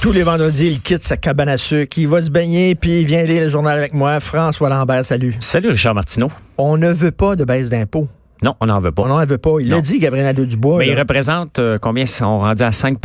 Tous les vendredis, il quitte sa cabane à sucre, il va se baigner, puis il vient lire le journal avec moi. François Lambert, salut. Salut Richard Martineau. On ne veut pas de baisse d'impôts. Non, on n'en veut pas. On n'en veut pas. Il l'a dit, Gabriel Nadeau-Dubois. Mais il représente euh, combien? Ils sont rendus à 5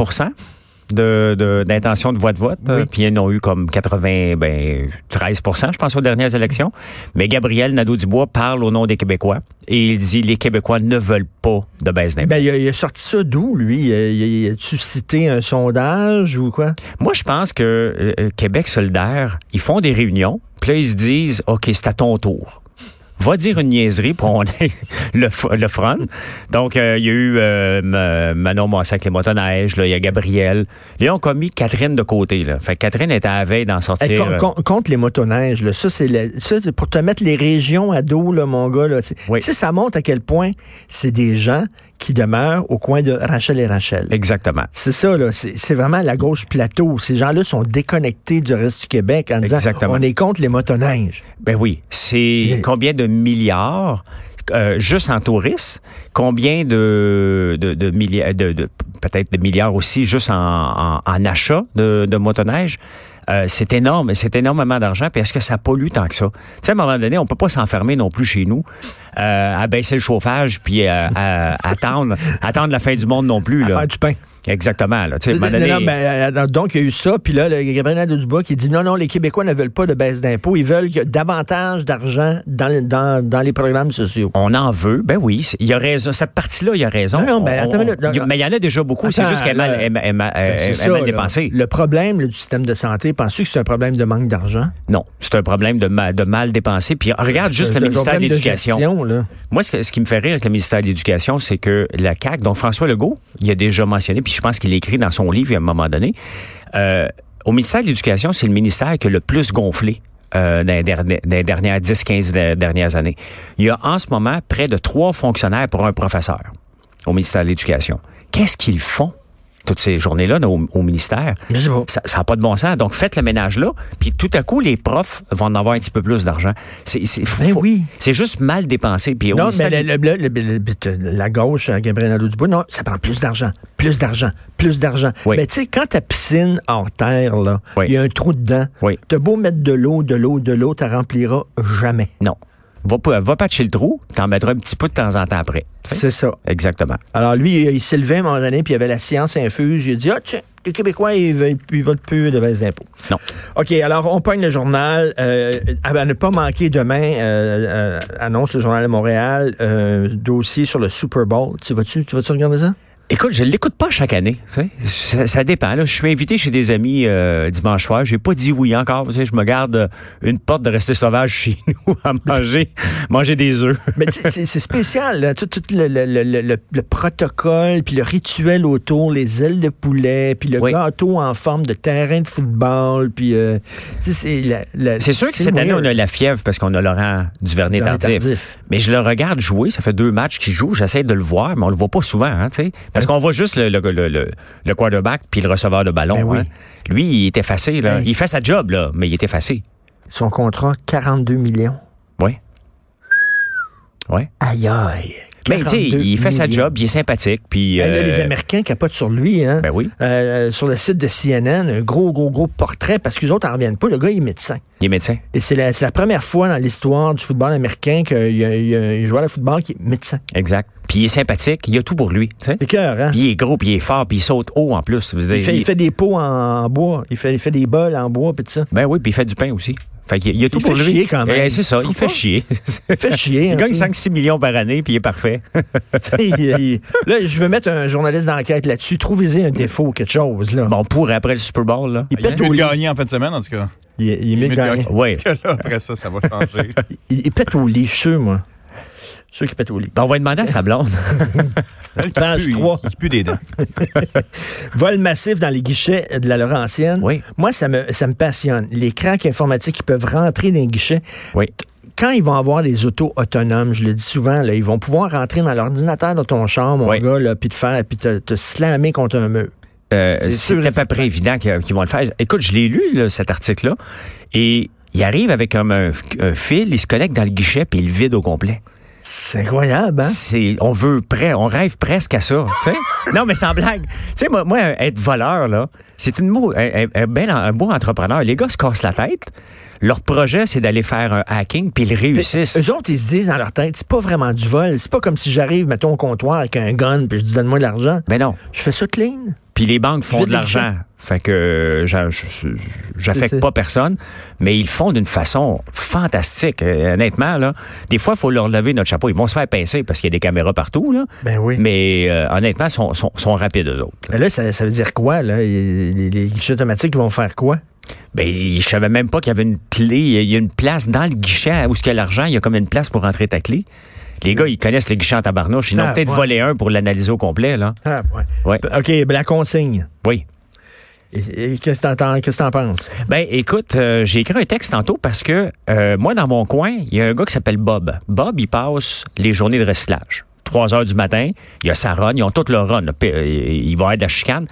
de, de- d'intention de voix de vote. Oui. Puis ils en ont eu comme 80, ben, 13% je pense, aux dernières élections. Mais Gabriel Nadeau-Dubois parle au nom des Québécois et il dit les Québécois ne veulent pas de baisse d'impôts. Ben, il, a, il a sorti ça d'où, lui? Il, il a-tu cité un sondage ou quoi? Moi, je pense que euh, euh, Québec solidaire, ils font des réunions, puis là, ils se disent, OK, c'est à ton tour. Va dire une niaiserie pour on le, le front. Donc, euh, il y a eu euh, Ma- Manon Massé avec les motoneiges, là, il y a Gabriel. Là, on a mis Catherine de côté. Là. Fait que Catherine était à la veille d'en Hey, sortir. con- euh, con- contre les motoneiges, là, ça, c'est le- ça, c'est pour te mettre les régions à dos, là, mon gars. Là. Oui. Tu sais, ça montre à quel point c'est des gens qui demeurent au coin de Rachel et Rachel. Exactement. C'est ça, là. C'est vraiment la gauche plateau. Ces gens-là sont déconnectés du reste du Québec en disant Exactement. on est contre les motoneiges. Ben oui, c'est combien de milliards euh, juste en tourisme, combien de de, de milliards de, de- peut-être de milliards aussi juste en, en, en achat de, de motoneige? Euh, c'est énorme, c'est énormément d'argent. Puis est-ce que ça pollue tant que ça? Tu sais, à un moment donné, on peut pas s'enfermer non plus chez nous, euh, à baisser le chauffage puis euh, à, attendre attendre la fin du monde non plus À là. faire du pain. Exactement. Là. Non, donné- non, ben, euh, donc, il y a eu ça. Puis là, le Gabriel Nadeau-Dubois qui dit non, non, les Québécois ne veulent pas de baisse d'impôts. Ils veulent y davantage d'argent dans, dans, dans les programmes sociaux. On en veut, ben oui, il y a raison. Cette partie-là, il y a raison. Non, non, ben, On- attends on- mais il y en a déjà beaucoup. C'est juste qu'elle est mal, mal- dépensée. Le problème là, du système de santé, penses-tu que c'est un problème de manque d'argent? Non, c'est un problème de, ma- de mal dépensé. Puis regarde juste le, Le ministère de l'Éducation. Moi, ce qui me fait rire avec le ministère de l'Éducation, c'est que la CAQ, dont François Legault, il a déjà mentionné, puis je pense qu'il l'écrit dans son livre à un moment donné, euh, au ministère de l'Éducation, c'est le ministère qui a le plus gonflé. euh, dans, les derniers- dans les dernières 10-15 de- dernières années. Il y a en ce moment près de trois fonctionnaires pour un professeur au ministère de l'Éducation. Qu'est-ce qu'ils font? Toutes ces journées-là au, au ministère? Ça n'a pas de bon sens. Donc, faites le ménage là, puis tout à coup, les profs vont en avoir un petit peu plus d'argent. C'est Ben oui. c'est juste mal dépensé. Puis Non, mais le- le- le- la gauche, euh, Gabriel Nadeau-Dubois, non, ça prend plus d'argent, plus d'argent, plus d'argent. Oui. Mais tu sais, quand ta piscine hors terre, là, il Oui. y a un trou dedans, Oui. t'as beau mettre de l'eau, de l'eau, de l'eau, tu rempliras jamais. Non. Va, va patcher le trou, t'en mettras un petit peu de temps en temps après. C'est ça. Exactement. Alors lui, il, il s'est levé à un moment donné, puis il y avait la science infuse. Il a dit, ah tiens, les Québécois, ils veulent, ils veulent plus de baisse d'impôts. Non. OK, alors on pogne le journal. Euh, à ne pas manquer demain, euh, euh, annonce le journal de Montréal, dossier sur le Super Bowl. Tu vas-tu, tu vas-tu regarder ça? Écoute, je l'écoute pas chaque année. Ça, ça dépend. Là. Je suis invité chez des amis euh, dimanche soir. J'ai pas dit oui encore. Tu sais, je me garde euh, une porte de rester sauvage chez nous à manger, manger des œufs. Mais c'est spécial, là. tout, tout le, le- le- le- le- le protocole, puis le rituel autour, les ailes de poulet, puis le Oui. gâteau en forme de terrain de football, puis euh, c'est la- la- C'est sûr que cette année, on a la fièvre parce qu'on a Laurent Duvernay Duvernay tardif. Tardif. Mais je le regarde jouer. Ça fait deux matchs qu'il joue. J'essaie de le voir, mais on le voit pas souvent. Hein, tu sais. Parce qu'on voit juste le, le, le, le- le quarterback puis le receveur de ballon. Ben oui. hein. Lui, il est effacé. Là. Hey. Il fait sa job, là, mais il est effacé. Son contrat, 42 millions. Oui. Oui. Aïe aïe. Mais tu sais, 42 il fait sa job, il est sympathique. Puis, Ben là, euh, les Américains capotent sur lui, hein? Ben oui. Euh, sur le site de CNN, un gros, gros, gros portrait, parce que les autres n'en reviennent pas. Le gars, il est médecin. il est médecin. Et c'est la, première fois dans l'histoire du football américain qu'il y a un joueur de football qui est médecin. Exact. Puis il est sympathique. Il a tout pour lui. C'est cœur, hein? Puis il est gros, puis il est fort, puis il saute haut en plus. Vous Il fait, il il- fait des pots en bois. Il fait, il fait des bols en bois, puis tout ça. Ben oui, puis il fait du pain aussi. Fait qu'il y a tout Il pour fait lui. chier quand même. Eh, c'est ça, il fait chier. Il fait chier. Il un gagne peu. 5-6 millions par année, puis il est parfait. Il- il- là, je veux mettre un journaliste d'enquête là-dessus. Trouvez-y un défaut, quelque chose. Là. bon, pour après le Super Bowl, là. il Il pète au lit. gagner en fin de semaine, en tout cas. Il, il de de gagner. Oui. Parce que là, après ça, ça va changer. Il, il pète au lit, je suis sûr, moi. Ceux qui pètent au lit. Ben, on va demander à sa blonde. Page 3. Il pue des dents. Vol massif dans les guichets de la Laurentienne. Oui. Moi, ça me, ça me passionne. Les cracks informatiques qui peuvent rentrer dans les guichets. Oui. Quand ils vont avoir les autos autonomes, je le dis souvent, là, ils vont pouvoir rentrer dans l'ordinateur de ton char, mon Oui. gars, là, puis te faire, puis te, te slammer contre un mur. Euh, C'est à peu près évident qu'ils vont le faire. Écoute, je l'ai lu, là, cet article-là, et il arrive avec un, un fil, il se connecte dans le guichet, puis il le vide au complet. C'est incroyable, hein? C'est, on veut près, on rêve presque à ça. non, mais sans blague. Tu sais, moi, moi, être voleur, là, c'est une un, un- un bel, un beau entrepreneur. Les gars se cassent la tête. Leur projet, c'est d'aller faire un hacking, puis ils réussissent. Eux autres, ils se disent dans leur tête, c'est pas vraiment du vol. C'est pas comme si j'arrive, mettons, au comptoir avec un gun, puis je dis donne-moi de l'argent. Mais non. Je fais ça clean. Puis les banques font de l'argent. Fait que euh, j'affecte pas personne, mais ils font d'une façon fantastique. Euh, honnêtement, là, des fois, il faut leur lever notre chapeau. Ils vont se faire pincer parce qu'il y a des caméras partout, là. Ben oui. Mais euh, honnêtement, ils sont, sont, sont rapides, eux autres. là. Mais là, ça, ça veut dire quoi, là? Les, les- les guichets automatiques vont faire quoi? Ben, je savais même pas qu'il y avait une clé. Il y a une place dans le guichet où il y a l'argent. Il y a comme une place pour rentrer ta clé. Les gars, ils connaissent le guichet en tabarnouche. Ils en Ah, ont peut-être ouais. volé un pour l'analyser au complet, là. Ah, ouais. Ouais. OK, ben, la consigne. Oui. Et- et Qu'est-ce que t'en- qu'est-ce que t'en penses? Ben, écoute, euh, j'ai écrit un texte tantôt parce que euh, moi, dans mon coin, il y a un gars qui s'appelle Bob. Bob, il passe les journées de recyclage. 3 heures du matin, il y a sa run, ils ont toute leur run. euh, Il va la chicane.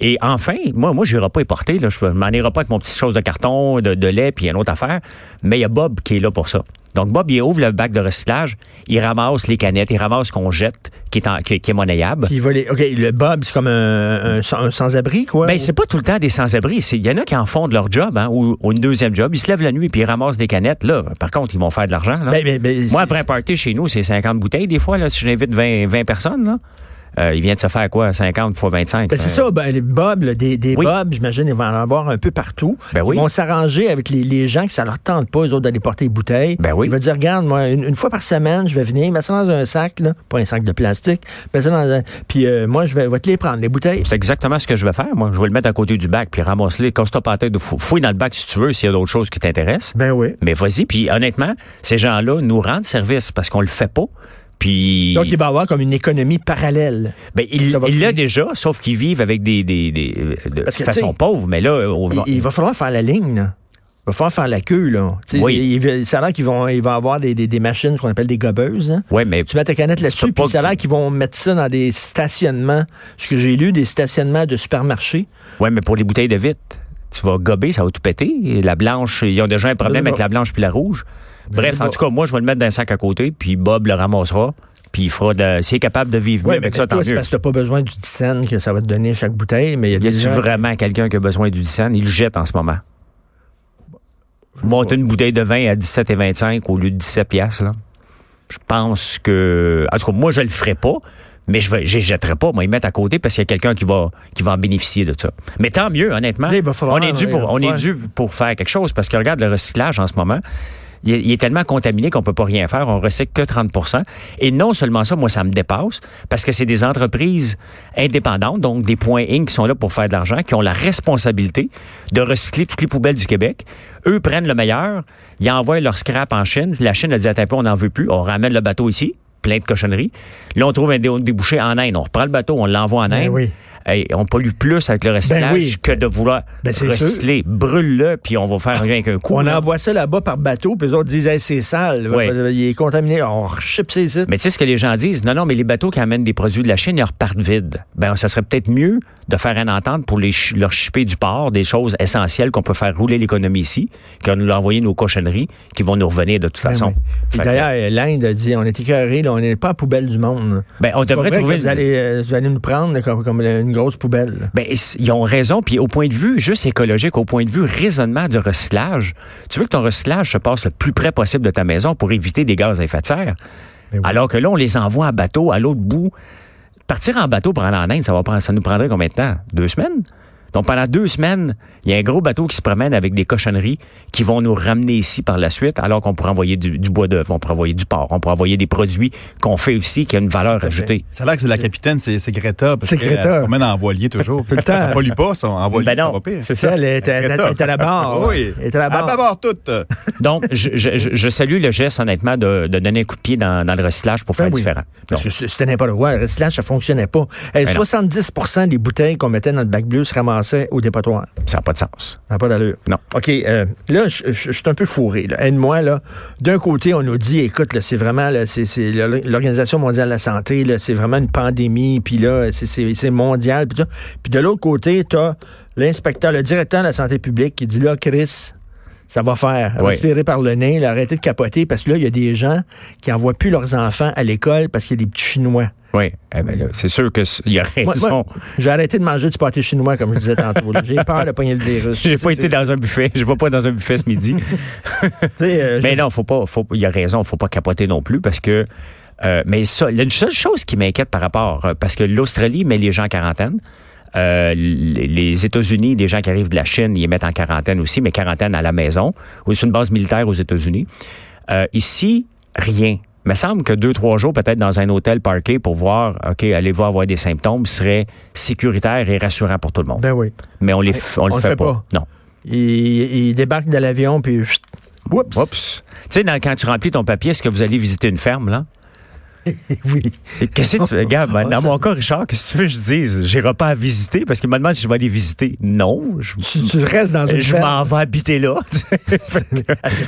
Et enfin, moi, moi, je n'irai pas y porter. Là. Je m'en irai pas avec mon petit chose de carton, de, de lait, puis une autre affaire. Mais il y a Bob qui est là pour ça. Donc, Bob, il ouvre le bac de recyclage, il ramasse les canettes, il ramasse ce qu'on jette, qui est, en- qui, qui est monnayable. Puis il va les- OK, le Bob, c'est comme un, un sans- un sans-abri, quoi? Ben, c'est pas tout le temps des sans-abri. Il y en a qui en font de leur job, hein, ou, ou une deuxième job. Ils se lèvent la nuit puis ils ramassent des canettes. Là, par contre, ils vont faire de l'argent. Ben, ben, ben, Moi, après un party chez nous, c'est 50 bouteilles. Des fois, là, si j'invite 20, 20 personnes, là, euh, ils viennent de se faire quoi? 50 fois 25? Ben, c'est Euh, ça, ben, les Bob, là, des, des Oui. J'imagine, ils vont en avoir un peu partout. Ben oui. Ils vont s'arranger avec les, les gens qui ça leur tente pas, eux autres, d'aller porter les bouteilles. Ben oui. Ils vont dire, regarde, moi, une, une fois par semaine, je vais venir, mettre ça dans un sac, là, pas un sac de plastique, mettre ça dans un... Puis euh, moi, je vais, vais te les prendre, les bouteilles. C'est exactement ce que je vais faire. Moi, je vais le mettre à côté du bac puis ramasse-les. Casse-toi pas tête. Fou- Fouille dans le bac si tu veux, s'il y a d'autres choses qui t'intéressent. Ben oui. Mais vas-y. Puis honnêtement, ces gens-là nous rendent service parce qu'on le fait pas. Puis Donc, il va avoir comme une économie parallèle. Ben, il l'a déjà, sauf qu'ils vivent avec des, des, des de Parce que, façon pauvre, mais là, on Il, il va falloir faire la ligne, là. Il va falloir faire la queue, là. Oui. il- ça a l'air qu'ils vont, il va avoir des, des, des machines, ce qu'on appelle des gobeuses, hein. ouais, mais Tu mets ta canette là-dessus, puis ça a l'air qu'ils vont mettre ça dans des stationnements. Ce que j'ai lu, des stationnements de supermarchés. ouais, mais pour les bouteilles de vitre, tu vas gober, ça va tout péter. La blanche, ils ont déjà un problème avec la blanche puis la rouge. Bref, Ben, en tout cas, moi, je vais le mettre dans un sac à côté, puis Bob le ramassera, puis il fera de, s'il est capable de vivre mieux avec mais ça, tant toi, c'est mieux. parce que t'as pas besoin du dixaine que ça va te donner chaque bouteille, mais il y a Y des a-tu gens... vraiment quelqu'un qui a besoin du 10 Il le jette en ce moment. Monter une bouteille de vin à 17 et 25 au lieu de 17 piastres, là. Je pense que, en tout cas, moi, je le ferai pas. Mais je ne jetterai pas, moi, ils mettent à côté parce qu'il y a quelqu'un qui va, qui va en bénéficier de ça. Mais tant mieux, honnêtement. Là, il va falloir- on est dû pour, on est dû pour faire quelque chose parce que regarde le recyclage en ce moment. Il est, tellement contaminé qu'on peut pas rien faire. On recycle que 30% Et non seulement ça, moi, ça me dépasse parce que c'est des entreprises indépendantes, donc des points Inc. qui sont là pour faire de l'argent, qui ont la responsabilité de recycler toutes les poubelles du Québec. Eux prennent le meilleur, ils envoient leur scrap en Chine. La Chine a dit, attends un on n'en veut plus. On ramène le bateau ici, plein de cochonneries. Là, on trouve un dé- débouché en Inde. On reprend le bateau, on l'envoie en Ben Inde. oui. Hey, on pollue plus avec le recyclage oui. que de vouloir Ben, recycler. Brûle-le, puis on va faire rien qu'un coup. On là. envoie ça là-bas par bateau, puis les autres disent hey, c'est sale, Oui. il est contaminé, on rechip ses sites. Mais tu sais ce que les gens disent? Non, non, mais les bateaux qui amènent des produits de la Chine, ils repartent vides. Ben, ça serait peut-être mieux de faire une entente pour les leur shipper du port, des choses essentielles qu'on peut faire rouler l'économie ici, que nous envoyer nos cochonneries qui vont nous revenir de toute Ben façon. oui. D'ailleurs, l'Inde a dit on est écœurés, là, on n'est pas à poubelle du monde. ben, on devrait vrai trouver... que vous, allez, euh, vous allez nous prendre comme, comme une grosse poubelle. Ben, ils ont raison. Puis au point de vue juste écologique, au point de vue raisonnement de recyclage, tu veux que ton recyclage se passe le plus près possible de ta maison pour éviter des gaz à effet de serre? Ben oui. Alors que là, on les envoie en bateau à l'autre bout. Partir en bateau pour aller en Inde, ça, nous prendrait combien de temps? Deux semaines? Donc, pendant deux semaines, il y a un gros bateau qui se promène avec des cochonneries qui vont nous ramener ici par la suite, alors qu'on pourrait envoyer du, bois d'œuvre, on pourrait envoyer du porc, on pourrait envoyer des produits qu'on fait aussi, qui a une valeur ajoutée. Ça a l'air que c'est la capitaine, c'est Greta. C'est Greta. Elle se promène en voilier toujours. Tout le temps. Ça pollue pas, ça, en voilier, ben non, C'est ça, elle est, à la barre. Oui. Elle est à la barre. À la toute. Donc, je, je, je, salue le geste, honnêtement, de, de, donner un coup de pied dans, dans le recyclage pour ben faire différent. Parce que c'était n'importe quoi. Le recyclage, ça fonctionnait pas. 70% ben des bouteilles qu'on mettait dans le bac bleu se ramassaient au dépotoir. Ça n'a pas de sens. Ça n'a pas d'allure. Non. OK. Euh, là, je suis un peu fourré. Aide-moi. là. D'un côté, on nous dit, écoute, c'est vraiment c'est l'Organisation mondiale de la santé, c'est vraiment une pandémie, puis là, c'est mondial. Puis, puis de l'autre côté, tu as l'inspecteur, le directeur de la santé publique qui dit, là, Chris, ça va faire. Respirer par le nez, arrêter de capoter, parce que là, il y a des gens qui envoient plus leurs enfants à l'école parce qu'il y a des petits Chinois. Oui, eh ben c'est sûr qu'il y a raison. J'ai arrêté de manger du pâté chinois, comme je disais tantôt. J'ai peur de pogner le virus. J'ai pas été dans un buffet. Je vais pas dans un buffet ce midi. euh, mais non, faut pas. Faut, il y a raison. Faut pas capoter non plus parce que. Euh, mais ça, il y a une seule chose qui m'inquiète par rapport, euh, parce que l'Australie met les gens en quarantaine. Euh, les États-Unis, les gens qui arrivent de la Chine, ils les mettent en quarantaine aussi, mais quarantaine à la maison. ou C'est une base militaire aux États-Unis. Ici, rien. Il me semble que deux, trois jours, peut-être dans un hôtel parqué pour voir, OK, allez voir avoir des symptômes, serait sécuritaire et rassurant pour tout le monde. Ben oui. Mais on, les, on, le fait, pas. Non. Il, débarque de l'avion, puis... Oups. Oups. Tu sais, quand tu remplis ton papier, est-ce que vous allez visiter une ferme, là? oui. Qu'est-ce que tu fais? Regarde, dans mon cas, Richard, qu'est-ce que tu veux que je dise? J'irai pas à visiter parce qu'il me demande si je vais aller visiter. Non. tu, restes dans une Je m'en vais habiter là.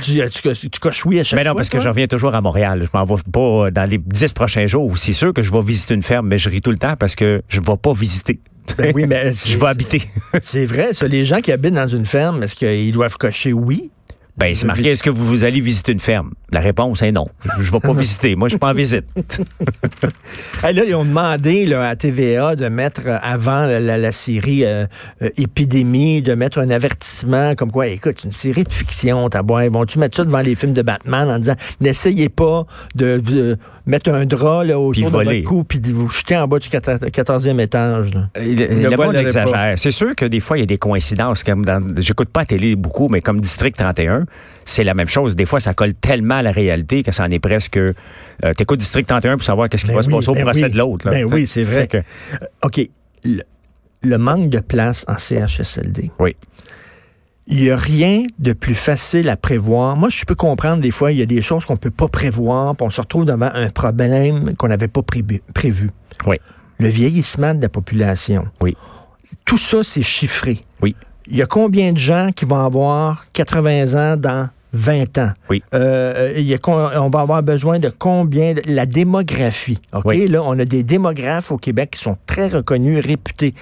tu, tu, tu, coches oui à chaque Mais non, parce que je reviens toujours à Montréal. Je m'en vais pas dans les dix prochains jours. C'est sûr que je vais visiter une ferme, mais je ris tout le temps parce que je vais pas visiter. Ben oui, mais je vais habiter. C'est vrai, ça. Les gens qui habitent dans une ferme, est-ce qu'ils doivent cocher oui? Ben, c'est marqué, est-ce que vous, allez visiter une ferme? La réponse est non. Je ne vais pas visiter. Moi, je suis pas en visite. là, ils ont demandé là, à TVA de mettre euh, avant la, série euh, euh, Épidémie, de mettre un avertissement comme quoi, écoute, une série de fiction, t'as boire. Vont-tu mettre ça devant les films de Batman en disant, n'essayez pas de, mettre un drap là, autour de votre cou puis vous jeter en bas du 14e étage. Là. Le, exagère. C'est sûr que des fois, il y a des coïncidences. Comme dans, j'écoute pas la télé beaucoup, mais comme District 31, c'est la même chose. Des fois, ça colle tellement à la réalité que ça en est presque. Euh, T'écoutes District 31 pour savoir qu'est-ce qui ben va se passer au ben procès de l'autre. Ben oui, c'est vrai. Que... Euh, OK. Le, manque de place en CHSLD. Oui. Il n'y a rien de plus facile à prévoir. Moi, je peux comprendre des fois, il y a des choses qu'on ne peut pas prévoir, puis on se retrouve devant un problème qu'on n'avait pas prévu. Oui. Le vieillissement de la population. Oui. Tout ça, c'est chiffré. Oui il y a combien de gens qui vont avoir 80 ans dans 20 ans? Oui. Euh, il y a, on va avoir besoin de combien? La démographie. OK? Là, on a des démographes au Québec qui sont très reconnus, réputés.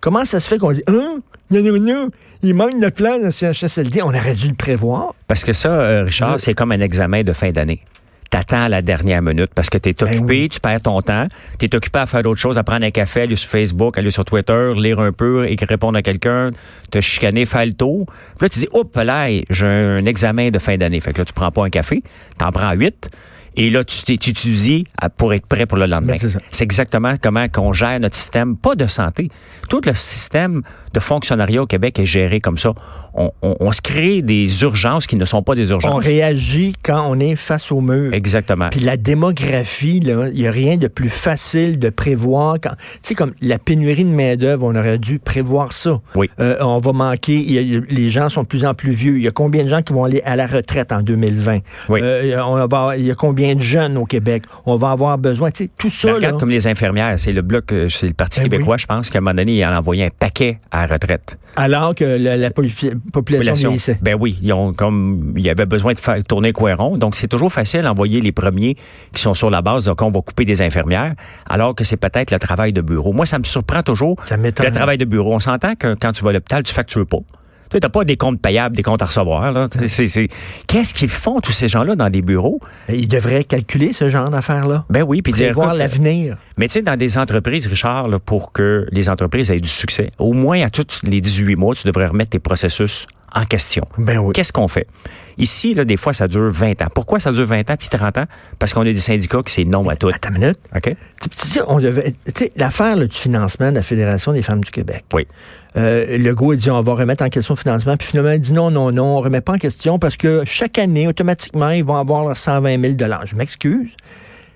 Comment ça se fait qu'on dit, hein? Non, non, non, il manque de place dans CHSLD. On aurait dû le prévoir. Parce que ça, euh, Richard, c'est comme un examen de fin d'année t'attends à la dernière minute parce que tu es ben occupé, tu perds ton temps, tu es occupé à faire d'autres choses, à prendre un café, aller sur Facebook, aller sur Twitter, lire un peu, et répondre à quelqu'un, te chicaner, faire le tour. Puis là, tu dis, oups, là, j'ai un examen de fin d'année. Fait que là, tu prends pas un café, t'en prends huit. Et là, tu t'étudies pour être prêt pour le lendemain. Ben, c'est exactement comment qu'on gère notre système, pas de santé. Tout le système de fonctionnariat au Québec est géré comme ça. On, on, on, se crée des urgences qui ne sont pas des urgences. On réagit quand on est face au mur. Exactement. Puis la démographie, il n'y a rien de plus facile de prévoir. Tu sais, comme la pénurie de main-d'œuvre, on aurait dû prévoir ça. Oui. Euh, on va manquer, les gens sont de plus en plus vieux. Il y a combien de gens qui vont aller à la retraite en 2020? Oui. Euh, on va, il y a combien de jeunes au Québec? On va avoir besoin, tu sais, tout ça. regarde comme les infirmières, c'est le bloc, euh, c'est le Parti ben québécois, je pense, qu'à un moment donné, il a envoyé un paquet à retraite. Alors que la, population, vieillissait. Ben oui, ils ont comme il y avait besoin de faire tourner Coiron, donc c'est toujours facile d'envoyer les premiers qui sont sur la base, donc on va couper des infirmières, alors que c'est peut-être le travail de bureau. Moi, ça me surprend toujours. Ça le travail de bureau. On s'entend que quand tu vas à l'hôpital, tu factures pas. Tu n'as pas des comptes payables, des comptes à recevoir. Là. Qu'est-ce qu'ils font, tous ces gens-là, dans des bureaux? Ben, ils devraient calculer ce genre d'affaires-là. Ben oui, puis dire... voir l'avenir. Mais tu sais, dans des entreprises, Richard, pour que les entreprises aient du succès, au moins à tous les 18 mois, tu devrais remettre tes processus en question. Ben oui. Qu'est-ce qu'on fait? Ici, là, des fois, ça dure 20 ans. Pourquoi ça dure 20 ans puis 30 ans? Parce qu'on a des syndicats qui c'est non à tout. Attends une minute. OK? Tu sais, on devait. Tu sais, l'affaire du financement de la Fédération des femmes du Québec. Oui. Euh, Legault a dit on va remettre en question le financement, puis finalement il dit non, non, non, on remet pas en question parce que chaque année, automatiquement, ils vont avoir leurs 120 000 Je m'excuse,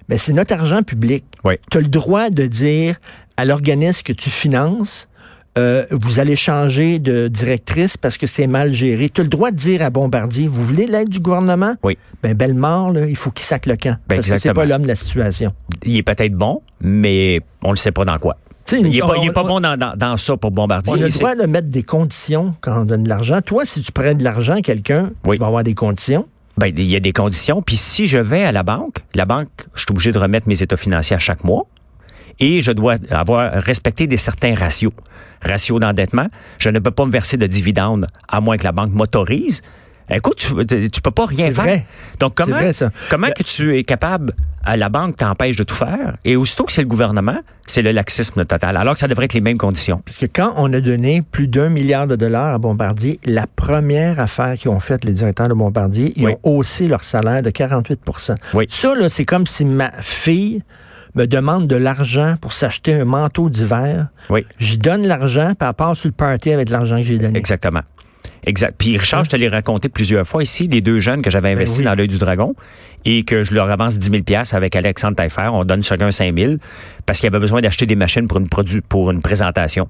mais c'est notre argent public. Oui. Tu as le droit de dire à l'organisme que tu finances, euh, vous allez changer de directrice parce que c'est mal géré. Tu as le droit de dire à Bombardier, vous voulez l'aide du gouvernement? Oui. Ben, Bellemare, là, il faut qu'il sac le camp. Ben, parce que c'est pas l'homme de la situation. Il est peut-être bon, mais on ne sait pas dans quoi. Il n'est pas, il est on- pas on- bon dans, dans- dans ça pour Bombardier. On a le droit de mettre des conditions quand on donne de l'argent. Toi, si tu prêtes de l'argent à quelqu'un, Oui. tu vas avoir des conditions. Ben, il y a des conditions. Puis si je vais à la banque, la banque, je suis obligé de remettre mes états financiers à chaque mois. Et je dois avoir respecté des certains ratios. Ratio d'endettement, je ne peux pas me verser de dividendes à moins que la banque m'autorise. Écoute, tu, tu peux pas rien faire. vrai. Donc comment vrai, ça. comment que tu es capable à la banque t'empêche de tout faire? Et aussitôt que c'est le gouvernement, c'est le laxisme total. Alors que ça devrait être les mêmes conditions. Parce que quand on a donné plus d'un milliard de dollars à Bombardier, la première affaire qu'ils ont faite, les directeurs de Bombardier, ils Oui. ont haussé leur salaire de 48% Oui. Ça, là, c'est comme si ma fille me demande de l'argent pour s'acheter un manteau d'hiver. Oui. J'y donne l'argent, puis elle part sur le party avec l'argent que j'ai donné. Exactement. Exact. Puis Richard, je te l'ai raconté plusieurs fois ici, les deux jeunes que j'avais investis Ben oui. dans l'œil du dragon et que je leur avance 10 000 pièces avec Alexandre Taillefer. On donne chacun 5 000 parce qu'il avait besoin d'acheter des machines pour une produ pour une présentation.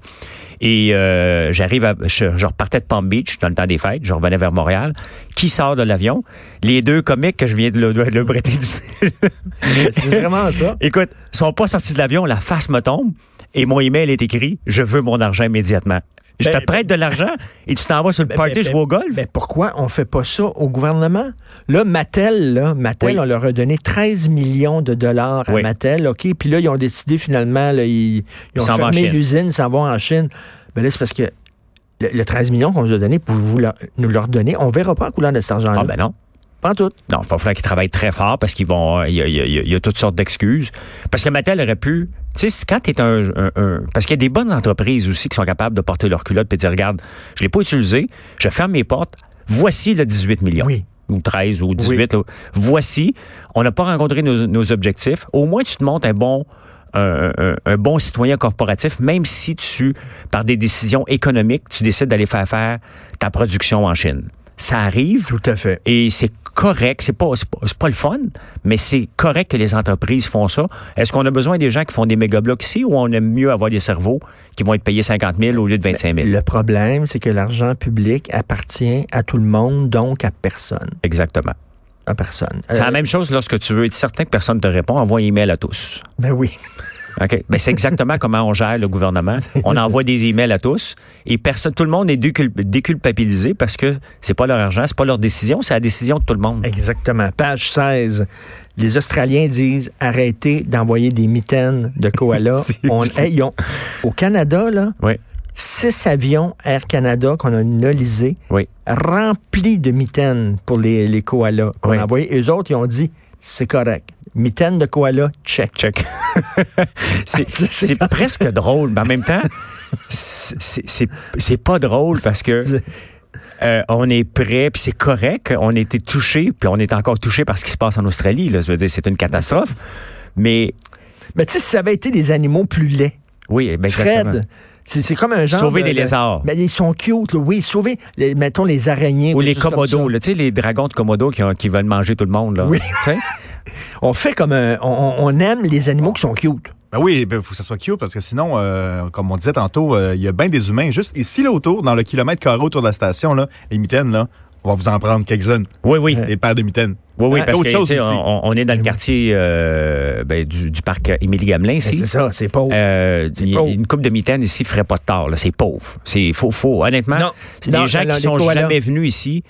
Et euh, j'arrive à, je, je repartais de Palm Beach dans le temps des fêtes, je revenais vers Montréal. Qui sort de l'avion? Les deux comiques que je viens de le, de le prêter 10 000. C'est vraiment ça. Écoute, ils sont pas sortis de l'avion, la face me tombe et mon email est écrit « Je veux mon argent immédiatement ». Je Ben, te prête de l'argent et tu t'en vas sur le Ben, party ben, jouer au golf. Mais pourquoi on fait pas ça au gouvernement? Là, Mattel, là, Mattel, Oui. on leur a donné 13 millions de dollars à Oui. Mattel, OK? Puis là, ils ont décidé finalement, là, ils, ils ont fermé l'usine, ils s'en vont en Chine. Ben là, c'est parce que le, le 13 millions qu'on nous a donné, pour vous nous leur donner, on verra pas en couleur de cet argent-là. Ah ben non. Pas tout. Non, il va falloir qu'ils travaillent très fort parce qu'ils vont. euh, Il y a, il y a- il y a toutes sortes d'excuses. Parce que Mattel aurait pu. Tu sais, quand t'es un, un, un- Parce qu'il y a des bonnes entreprises aussi qui sont capables de porter leur culotte et de dire regarde, je l'ai pas utilisé, je ferme mes portes, voici le 18 millions. Oui. Ou 13 ou 18. là. Voici, on n'a pas rencontré nos, nos objectifs. Au moins, tu te montres un bon. Un, un- un bon citoyen corporatif, même si tu, par des décisions économiques, tu décides d'aller faire faire ta production en Chine. Ça arrive, Tout à fait. et c'est correct, c'est pas, pas, pas le fun, mais c'est correct que les entreprises font ça. Est-ce qu'on a besoin des gens qui font des méga blocs ici ou on aime mieux avoir des cerveaux qui vont être payés 50 000 au lieu de 25 000? Le problème, c'est que l'argent public appartient à tout le monde, donc à personne. Exactement. À personne. C'est Euh, la même chose lorsque tu veux être certain que personne ne te répond, envoie un email à tous. Ben oui. OK? Ben, c'est exactement comment on gère le gouvernement. On envoie des emails à tous et personne, tout le monde est décul- déculpabilisé parce que c'est pas leur argent, c'est pas leur décision, c'est la décision de tout le monde. Exactement. Page 16. Les Australiens disent arrêtez d'envoyer des mitaines de koala. C'est On, hey, ils ont- au Canada, là, Oui. Six avions Air Canada qu'on a nolisés, Oui. remplis de mitaines pour les, les koalas qu'on Oui. a envoyés. Eux autres, ils ont dit c'est correct. Mitaines de koala, check. Check. c'est, presque drôle, mais en même temps, c'est, pas drôle parce que euh, on est prêt, puis c'est correct. On a été touché, puis on est encore touché par ce qui se passe en Australie. Là. Je veux dire, c'est une catastrophe. Mais Mais tu sais, si ça avait été des animaux plus laids, oui, ben. Fred, c'est c'est comme un genre. Sauver de- des de- lézards. Mais ils sont cute, là. oui. Sauver, les- mettons, les araignées. Ou les commodos, tu sais, les dragons de Komodo qui, ont- qui veulent manger tout le monde. Là. Oui. On fait comme un. On, on aime les animaux qui sont cute. Ben oui, il faut que ça soit cute parce que sinon, euh, comme on disait tantôt, euh, il y a bien des humains juste ici là autour, dans le kilomètre carré autour de la station là, les mitaines là, on va vous en prendre quelques-unes, Oui, oui. des paires de mitaines. Oui, oui, parce que on, on est dans le quartier euh, ben, du, du parc Émilie-Gamelin Ben, ici. C'est ça, c'est pauvre. Euh, pauvre. une coupe de mitaines ici ferait pas de tort. C'est pauvre. C'est faux, faux. Honnêtement, c'est des gens qui sont jamais venus ici.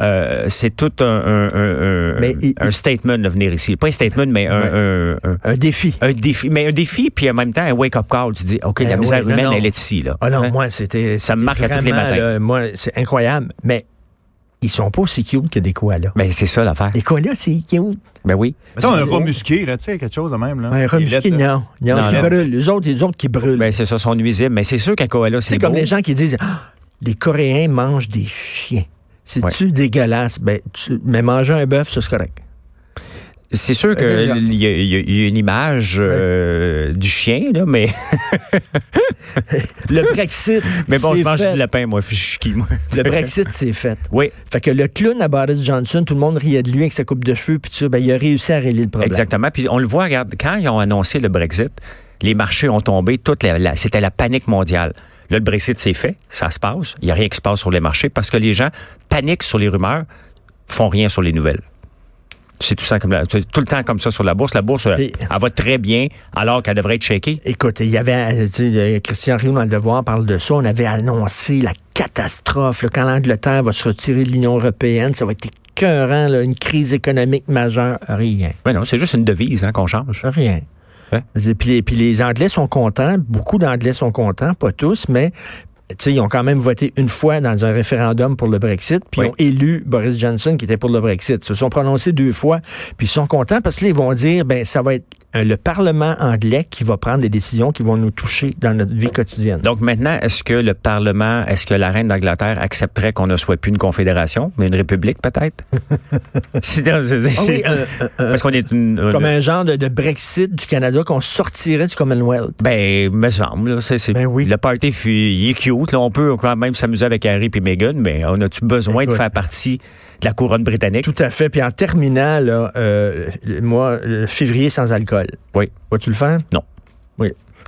euh, c'est tout un, un, un, un- Mais il- un il- statement de venir ici. Pas un statement, mais un, un, un- un défi. un défi. Mais un défi, puis en même temps, un wake-up call. Tu dis, OK, la misère oui, non, humaine, non. elle est ici. Là. Ah non, Hein? moi, c'était. Ça me marque à tous les matins. là, moi, c'est incroyable. Mais ils sont pas aussi cute que des koalas. Ben, c'est ça l'affaire. Les koalas, c'est cute. Ben oui. Mais ça, un rat musqué là, tu sais, quelque chose de même là. Un laid, là. non. Non, Non, qui non. brûlent. Les autres, les autres qui brûlent. Ben, c'est ça, sont nuisibles. Mais c'est sûr qu'un koala, c'est c'est comme les gens qui disent Ah, les Coréens mangent des chiens. C'est-tu dégueulasse? Ben, tu- mais manger un bœuf, ça, c'est correct. C'est sûr qu'il Euh, y, y a- il y a une image euh, du chien, là, mais, Le Brexit, mais bon, je mange fait. du lapin, moi. Je suis qui, moi? Le Brexit, c'est fait. Oui, Fait que le clown à Boris Johnson, tout le monde riait de lui avec sa coupe de cheveux, puis tout ça, ben, il a réussi à régler le problème. exactement. Puis on le voit, regarde, quand ils ont annoncé le Brexit, les marchés ont tombé, toute la, la- c'était la panique mondiale. Là, le Brexit, c'est fait, ça se passe. Il n'y a rien qui se passe sur les marchés parce que les gens paniquent sur les rumeurs, font rien sur les nouvelles. C'est tout, ça comme la- tout le temps comme ça sur la bourse. La bourse, elle, Et- elle va très bien alors qu'elle devrait être shakée. Écoute, il y avait, euh, tu sais, euh, Christian Rio dans le Devoir parle de ça. On avait annoncé la catastrophe, là, quand l'Angleterre va se retirer de l'Union européenne. Ça va être écœurant, là, une crise économique majeure. Rien. Mais non, c'est juste une devise hein, qu'on change. Rien. Et Puis, puis les Anglais sont contents. Beaucoup d'Anglais sont contents, pas tous, mais tu sais, ils ont quand même voté une fois dans un référendum pour le Brexit, puis Oui. ils ont élu Boris Johnson qui était pour le Brexit. Ils se sont prononcés deux fois, puis ils sont contents parce que là, ils vont dire, ben ça va être le Parlement anglais qui va prendre des décisions qui vont nous toucher dans notre vie quotidienne. Donc maintenant, est-ce que le Parlement, est-ce que la reine d'Angleterre accepterait qu'on ne soit plus une confédération, mais une république peut-être? Ah oui, un- un- parce qu'on est une... comme un genre de, de Brexit du Canada qu'on sortirait du Commonwealth. Ben, me semble, c'est, Ben oui. le party fut- il est cute, là, on peut quand même s'amuser avec Harry et Meghan, mais on a-tu besoin Écoute. de faire partie de la couronne britannique? Tout à fait. Puis en terminant, là, euh, moi, le février sans alcool. Oui. Vas-tu le faire?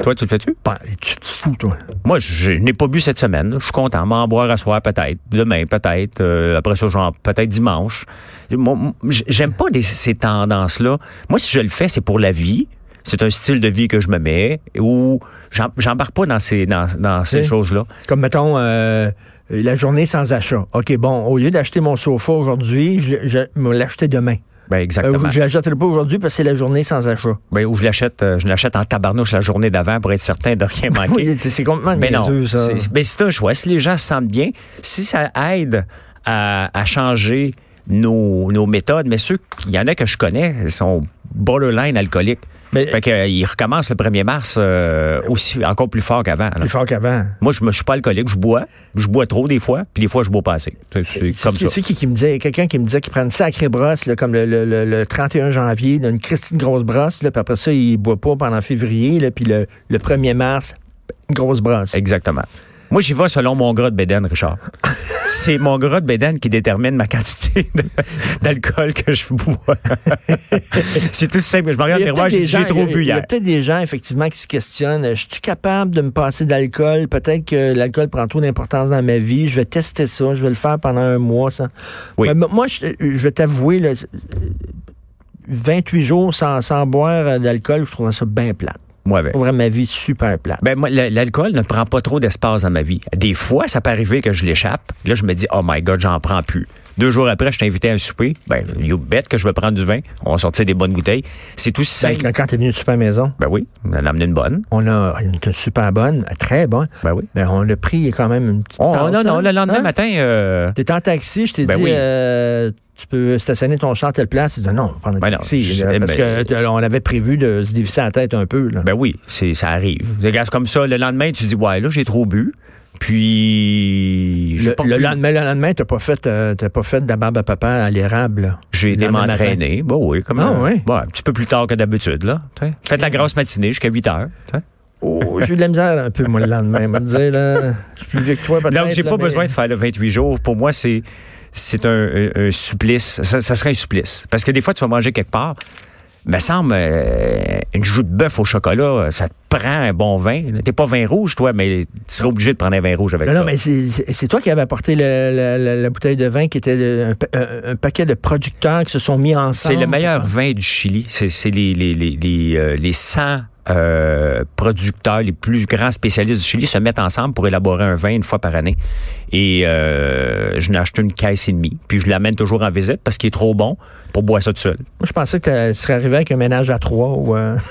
Toi, tu le fais-tu? Ben, tu te fous, toi. Moi, je n'ai pas bu cette semaine. Je suis content. M'en boire à soir, peut-être. Demain, peut-être. Euh, après ça, genre, peut-être dimanche. Moi, J'aime pas des- ces tendances-là. Moi, si je le fais, c'est pour la vie. C'est un style de vie que je me mets j'em- j'embarque pas dans ces, dans, dans ces Oui. choses-là. Comme, mettons, euh, la journée sans achat. OK, bon, au lieu d'acheter mon sofa aujourd'hui, je, je me l'acheter demain. Ben, Euh, exactement. je l'achèterai pas aujourd'hui parce que c'est la journée sans achat. Ben, où je l'achète, euh, je l'achète en tabarnouche la journée d'avant pour être certain de rien manquer. Oui, c'est complètement Mais non, niaiseux, ça. c'est ben, c'est un choix. Si les gens se sentent bien, si ça aide à, à changer nos, nos méthodes, mais ceux, il y en a que je connais, sont borderline alcooliques. Mais- fait que, euh, ils recommencent le 1er mars euh, aussi encore plus fort qu'avant. Plus fort qu'avant. Moi, je ne suis pas alcoolique, je bois. Je bois trop des fois, puis des fois, je bois pas assez. C'est- C'est comme qui, ça. c'est qui qui me disait, quelqu'un qui me disait qu'il prend une sacrée brosse, là, comme le, le- le- le 31 janvier, là, une Christine grosse brosse, là, puis après ça, il boit pas pendant février, là, puis le, le 1er mars, une grosse brosse. Exactement. Moi, j'y vais selon mon gras de bédaine, Richard. C'est mon gras de bédaine qui détermine ma quantité d'alcool que je bois. C'est tout simple. Je me regarde miroir, j'ai trop il y a- bu Il y a peut-être des gens, effectivement, qui se questionnent. euh, Je suis capable de me passer d'alcool? Peut-être que l'alcool prend trop d'importance dans ma vie. Je vais tester ça. Je vais le faire pendant un mois. Ça. Oui. Mais moi, je, je vais t'avouer, là, 28 jours sans, sans boire euh, d'alcool, je trouve ça bien plate. Moi, avec. Ma vie super plate. Ben, moi, l'alcool ne prend pas trop d'espace dans ma vie. Des fois, ça peut arriver que je l'échappe. Là, je me dis, oh my God, j'en prends plus. Deux jours après, je t'ai invité à un souper. Ben, you bet que je vais prendre du vin. On va sortir des bonnes bouteilles. C'est tout Ben, simple. quand, quand t'es venu super maison, Ben oui, on en a amené une bonne. on a une, une super bonne, très bonne. Ben oui. Mais on a pris quand même une petite Oh, tasse, non, non, hein? le lendemain Hein? matin, euh, T'es en taxi, je t'ai Ben dit, oui. euh, tu peux stationner ton char à telle place. Tu dis non, on va prendre un Ben taxi. là, parce ben- que euh, on avait prévu de se dévisser la tête un peu. Là. ben oui, c'est, ça arrive. Des gaz comme ça, le lendemain, tu dis, ouais, là, j'ai trop bu. Puis, le, lendemain, le lendemain, t'as pas fait, euh, t'as pas fait de la barbe à papa à l'érable. J'ai été m'entraîner. Ben oui, comme Ah, ouais? un petit peu plus tard que d'habitude, là. t'sais. Faites la grosse matinée jusqu'à 8 heures. t'sais. Oh, j'ai eu de la misère un peu, moi, le lendemain. Je me disais, là, je suis plus vieux que toi, peut-être. Donc, j'ai là, pas mais- besoin de faire le 28 jours. Pour moi, c'est c'est un, un- un supplice. Ça, ça serait un supplice. Parce que des fois, tu vas manger quelque part. Me semble, euh, une joue de bœuf au chocolat, ça te prend un bon vin. T'es pas vin rouge, toi, mais tu serais obligé de prendre un vin rouge avec Non, ça. non, mais c'est- toi qui avais apporté le- le- le- la bouteille de vin qui était le- un, pa- un- un paquet de producteurs qui se sont mis ensemble. C'est le meilleur vin du Chili. C'est c'est les, les, les, les, euh, les 100 euh, producteurs, les plus grands spécialistes du Chili se mettent ensemble pour élaborer un vin une fois par année. Et euh, je n'ai acheté une caisse et demie. Puis je l'amène toujours en visite parce qu'il est trop bon pour boire ça tout seul. Moi, je pensais que tu serais arrivé avec un ménage à trois ou. euh,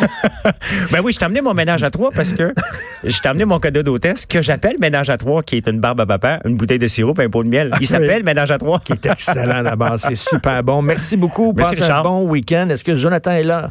Ben oui, je t'ai amené mon ménage à trois parce que je t'ai amené mon cadeau d'hôtesse que j'appelle ménage à trois, qui est une barbe à papa, une bouteille de sirop et un pot de miel. Il s'appelle ménage à trois. qui est excellent d'abord. C'est super bon. Merci beaucoup. Merci, Passe un bon week-end. Est-ce que Jonathan est là?